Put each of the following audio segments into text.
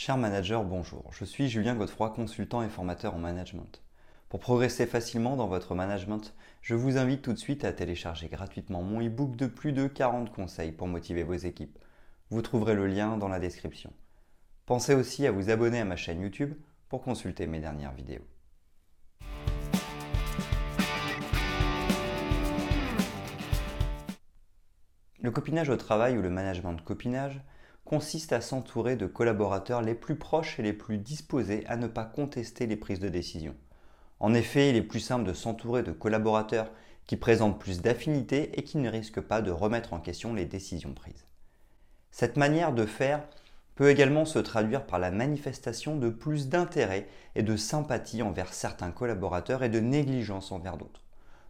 Cher manager, bonjour. Je suis Julien Godefroy, consultant et formateur en management. Pour progresser facilement dans votre management, je vous invite tout de suite à télécharger gratuitement mon e-book de plus de 40 conseils pour motiver vos équipes. Vous trouverez le lien dans la description. Pensez aussi à vous abonner à ma chaîne YouTube pour consulter mes dernières vidéos. Le copinage au travail ou le management de copinage consiste à s'entourer de collaborateurs les plus proches et les plus disposés à ne pas contester les prises de décision. En effet, il est plus simple de s'entourer de collaborateurs qui présentent plus d'affinité et qui ne risquent pas de remettre en question les décisions prises. Cette manière de faire peut également se traduire par la manifestation de plus d'intérêt et de sympathie envers certains collaborateurs et de négligence envers d'autres.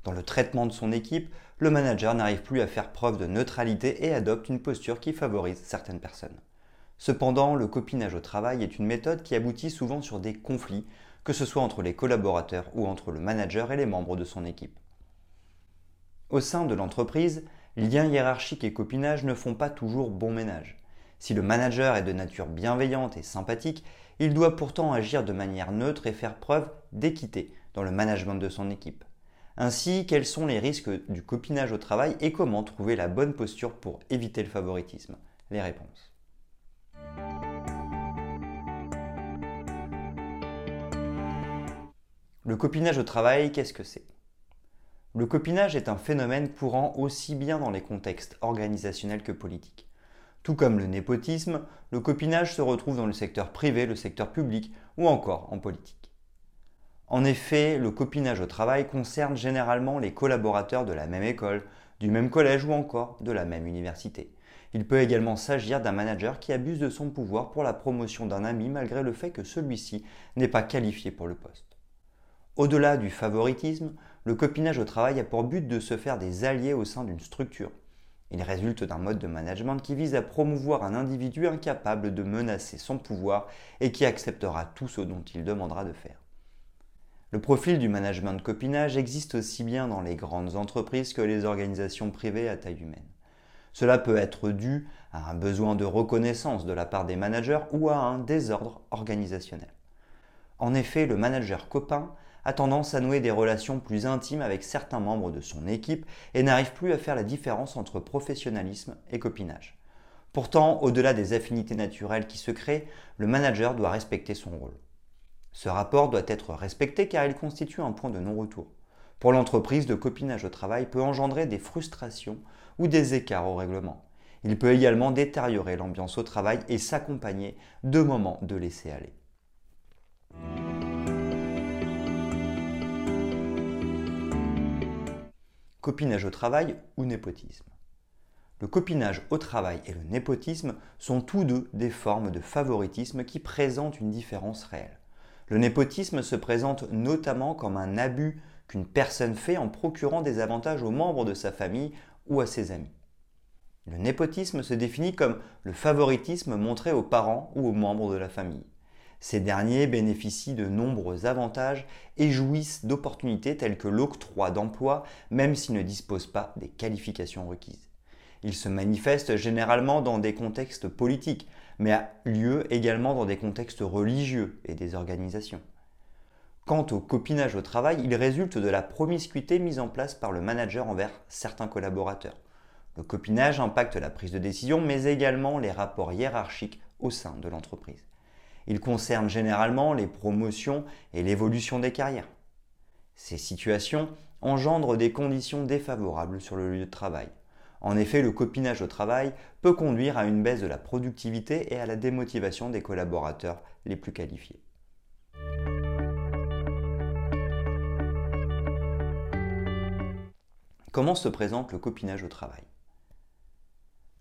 Dans le traitement de son équipe, le manager n'arrive plus à faire preuve de neutralité et adopte une posture qui favorise certaines personnes. Cependant, le copinage au travail est une méthode qui aboutit souvent sur des conflits, que ce soit entre les collaborateurs ou entre le manager et les membres de son équipe. Au sein de l'entreprise, liens hiérarchiques et copinage ne font pas toujours bon ménage. Si le manager est de nature bienveillante et sympathique, il doit pourtant agir de manière neutre et faire preuve d'équité dans le management de son équipe. Ainsi, quels sont les risques du copinage au travail et comment trouver la bonne posture pour éviter le favoritisme? Les réponses. Le copinage au travail, qu'est-ce que c'est? Le copinage est un phénomène courant aussi bien dans les contextes organisationnels que politiques. Tout comme le népotisme, le copinage se retrouve dans le secteur privé, le secteur public ou encore en politique. En effet, le copinage au travail concerne généralement les collaborateurs de la même école, du même collège ou encore de la même université. Il peut également s'agir d'un manager qui abuse de son pouvoir pour la promotion d'un ami malgré le fait que celui-ci n'est pas qualifié pour le poste. Au-delà du favoritisme, le copinage au travail a pour but de se faire des alliés au sein d'une structure. Il résulte d'un mode de management qui vise à promouvoir un individu incapable de menacer son pouvoir et qui acceptera tout ce dont il demandera de faire. Le profil du management de copinage existe aussi bien dans les grandes entreprises que les organisations privées à taille humaine. Cela peut être dû à un besoin de reconnaissance de la part des managers ou à un désordre organisationnel. En effet, le manager copain a tendance à nouer des relations plus intimes avec certains membres de son équipe et n'arrive plus à faire la différence entre professionnalisme et copinage. Pourtant, au-delà des affinités naturelles qui se créent, le manager doit respecter son rôle. Ce rapport doit être respecté car il constitue un point de non-retour. Pour l'entreprise, le copinage au travail peut engendrer des frustrations ou des écarts au règlement. Il peut également détériorer l'ambiance au travail et s'accompagner de moments de laisser-aller. Copinage au travail ou népotisme. Le copinage au travail et le népotisme sont tous deux des formes de favoritisme qui présentent une différence réelle. Le népotisme se présente notamment comme un abus qu'une personne fait en procurant des avantages aux membres de sa famille ou à ses amis. Le népotisme se définit comme le favoritisme montré aux parents ou aux membres de la famille. Ces derniers bénéficient de nombreux avantages et jouissent d'opportunités telles que l'octroi d'emploi même s'ils ne disposent pas des qualifications requises. Il se manifeste généralement dans des contextes politiques, mais a lieu également dans des contextes religieux et des organisations. Quant au copinage au travail, il résulte de la promiscuité mise en place par le manager envers certains collaborateurs. Le copinage impacte la prise de décision, mais également les rapports hiérarchiques au sein de l'entreprise. Il concerne généralement les promotions et l'évolution des carrières. Ces situations engendrent des conditions défavorables sur le lieu de travail, en effet, le copinage au travail peut conduire à une baisse de la productivité et à la démotivation des collaborateurs les plus qualifiés. Comment se présente le copinage au travail?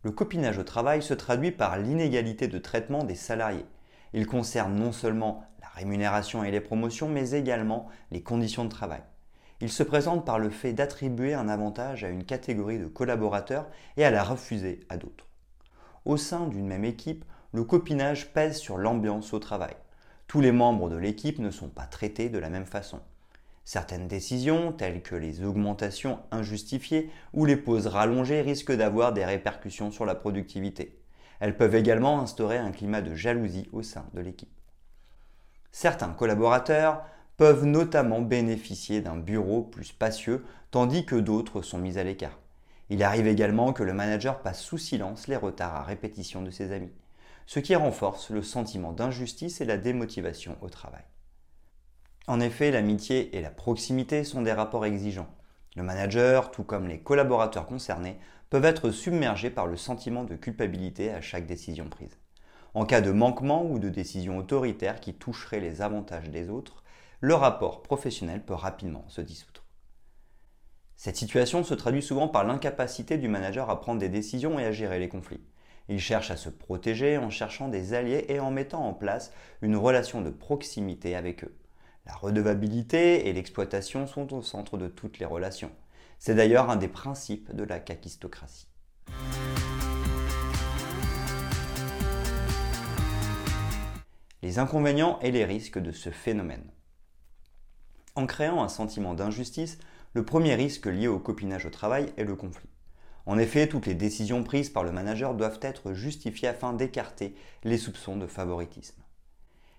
Le copinage au travail se traduit par l'inégalité de traitement des salariés. Il concerne non seulement la rémunération et les promotions, mais également les conditions de travail. Il se présente par le fait d'attribuer un avantage à une catégorie de collaborateurs et à la refuser à d'autres. Au sein d'une même équipe, le copinage pèse sur l'ambiance au travail. Tous les membres de l'équipe ne sont pas traités de la même façon. Certaines décisions, telles que les augmentations injustifiées ou les pauses rallongées, risquent d'avoir des répercussions sur la productivité. Elles peuvent également instaurer un climat de jalousie au sein de l'équipe. Certains collaborateurs peuvent notamment bénéficier d'un bureau plus spacieux, tandis que d'autres sont mis à l'écart. Il arrive également que le manager passe sous silence les retards à répétition de ses amis, ce qui renforce le sentiment d'injustice et la démotivation au travail. En effet, l'amitié et la proximité sont des rapports exigeants. Le manager, tout comme les collaborateurs concernés, peuvent être submergés par le sentiment de culpabilité à chaque décision prise. En cas de manquement ou de décision autoritaire qui toucherait les avantages des autres, le rapport professionnel peut rapidement se dissoudre. Cette situation se traduit souvent par l'incapacité du manager à prendre des décisions et à gérer les conflits. Il cherche à se protéger en cherchant des alliés et en mettant en place une relation de proximité avec eux. La redevabilité et l'exploitation sont au centre de toutes les relations. C'est d'ailleurs un des principes de la kakistocratie. Les inconvénients et les risques de ce phénomène. En créant un sentiment d'injustice, le premier risque lié au copinage au travail est le conflit. En effet, toutes les décisions prises par le manager doivent être justifiées afin d'écarter les soupçons de favoritisme.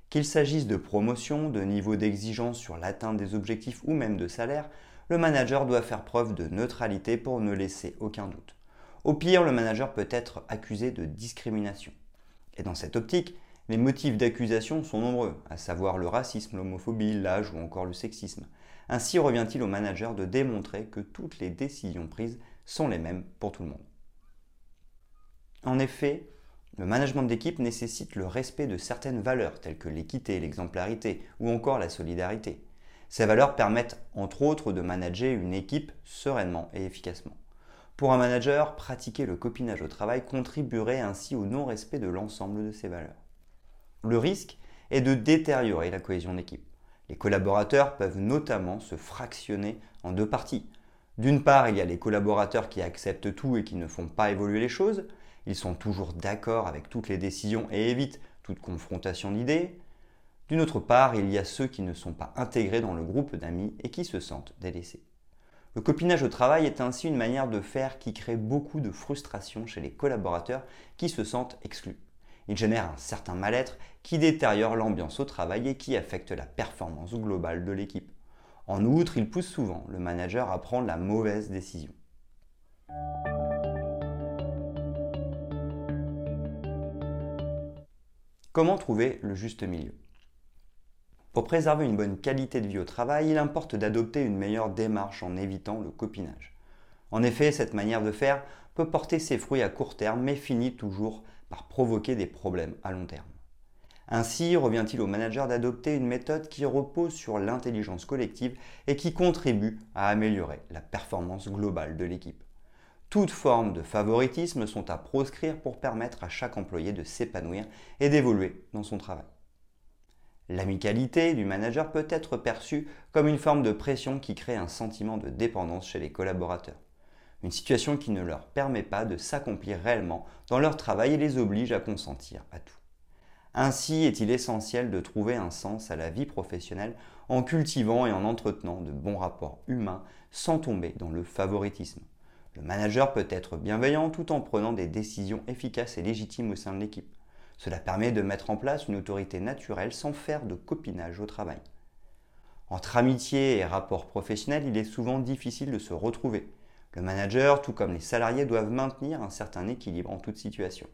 Qu'il s'agisse de promotion, de niveau d'exigence sur l'atteinte des objectifs ou même de salaire, le manager doit faire preuve de neutralité pour ne laisser aucun doute. Au pire, le manager peut être accusé de discrimination. Et dans cette optique, les motifs d'accusation sont nombreux, à savoir le racisme, l'homophobie, l'âge ou encore le sexisme. Ainsi revient-il au manager de démontrer que toutes les décisions prises sont les mêmes pour tout le monde. En effet, le management d'équipe nécessite le respect de certaines valeurs telles que l'équité, l'exemplarité ou encore la solidarité. Ces valeurs permettent entre autres de manager une équipe sereinement et efficacement. Pour un manager, pratiquer le copinage au travail contribuerait ainsi au non-respect de l'ensemble de ces valeurs. Le risque est de détériorer la cohésion d'équipe. Les collaborateurs peuvent notamment se fractionner en deux parties. D'une part, il y a les collaborateurs qui acceptent tout et qui ne font pas évoluer les choses. Ils sont toujours d'accord avec toutes les décisions et évitent toute confrontation d'idées. D'une autre part, il y a ceux qui ne sont pas intégrés dans le groupe d'amis et qui se sentent délaissés. Le copinage au travail est ainsi une manière de faire qui crée beaucoup de frustration chez les collaborateurs qui se sentent exclus. Il génère un certain mal-être qui détériore l'ambiance au travail et qui affecte la performance globale de l'équipe. En outre, il pousse souvent le manager à prendre la mauvaise décision. Comment trouver le juste milieu? Pour préserver une bonne qualité de vie au travail, il importe d'adopter une meilleure démarche en évitant le copinage. En effet, cette manière de faire peut porter ses fruits à court terme mais finit toujours par provoquer des problèmes à long terme. Ainsi revient-il au manager d'adopter une méthode qui repose sur l'intelligence collective et qui contribue à améliorer la performance globale de l'équipe. Toutes formes de favoritisme sont à proscrire pour permettre à chaque employé de s'épanouir et d'évoluer dans son travail. L'amicalité du manager peut être perçue comme une forme de pression qui crée un sentiment de dépendance chez les collaborateurs une situation qui ne leur permet pas de s'accomplir réellement dans leur travail et les oblige à consentir à tout. Ainsi est-il essentiel de trouver un sens à la vie professionnelle en cultivant et en entretenant de bons rapports humains sans tomber dans le favoritisme. Le manager peut être bienveillant tout en prenant des décisions efficaces et légitimes au sein de l'équipe. Cela permet de mettre en place une autorité naturelle sans faire de copinage au travail. Entre amitié et rapports professionnels, il est souvent difficile de se retrouver. Le manager, tout comme les salariés, doivent maintenir un certain équilibre en toute situation.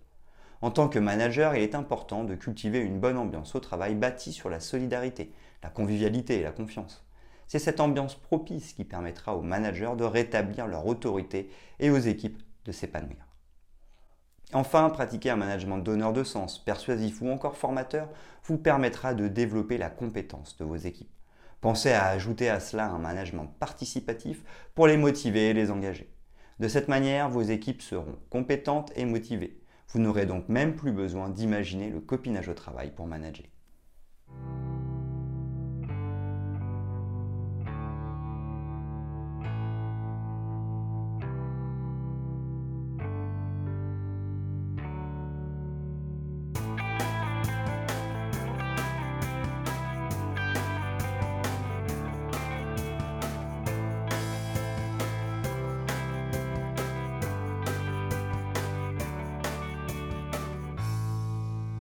En tant que manager, il est important de cultiver une bonne ambiance au travail bâtie sur la solidarité, la convivialité et la confiance. C'est cette ambiance propice qui permettra aux managers de rétablir leur autorité et aux équipes de s'épanouir. Enfin, pratiquer un management donneur de sens, persuasif ou encore formateur vous permettra de développer la compétence de vos équipes. Pensez à ajouter à cela un management participatif pour les motiver et les engager. De cette manière, vos équipes seront compétentes et motivées. Vous n'aurez donc même plus besoin d'imaginer le copinage au travail pour manager.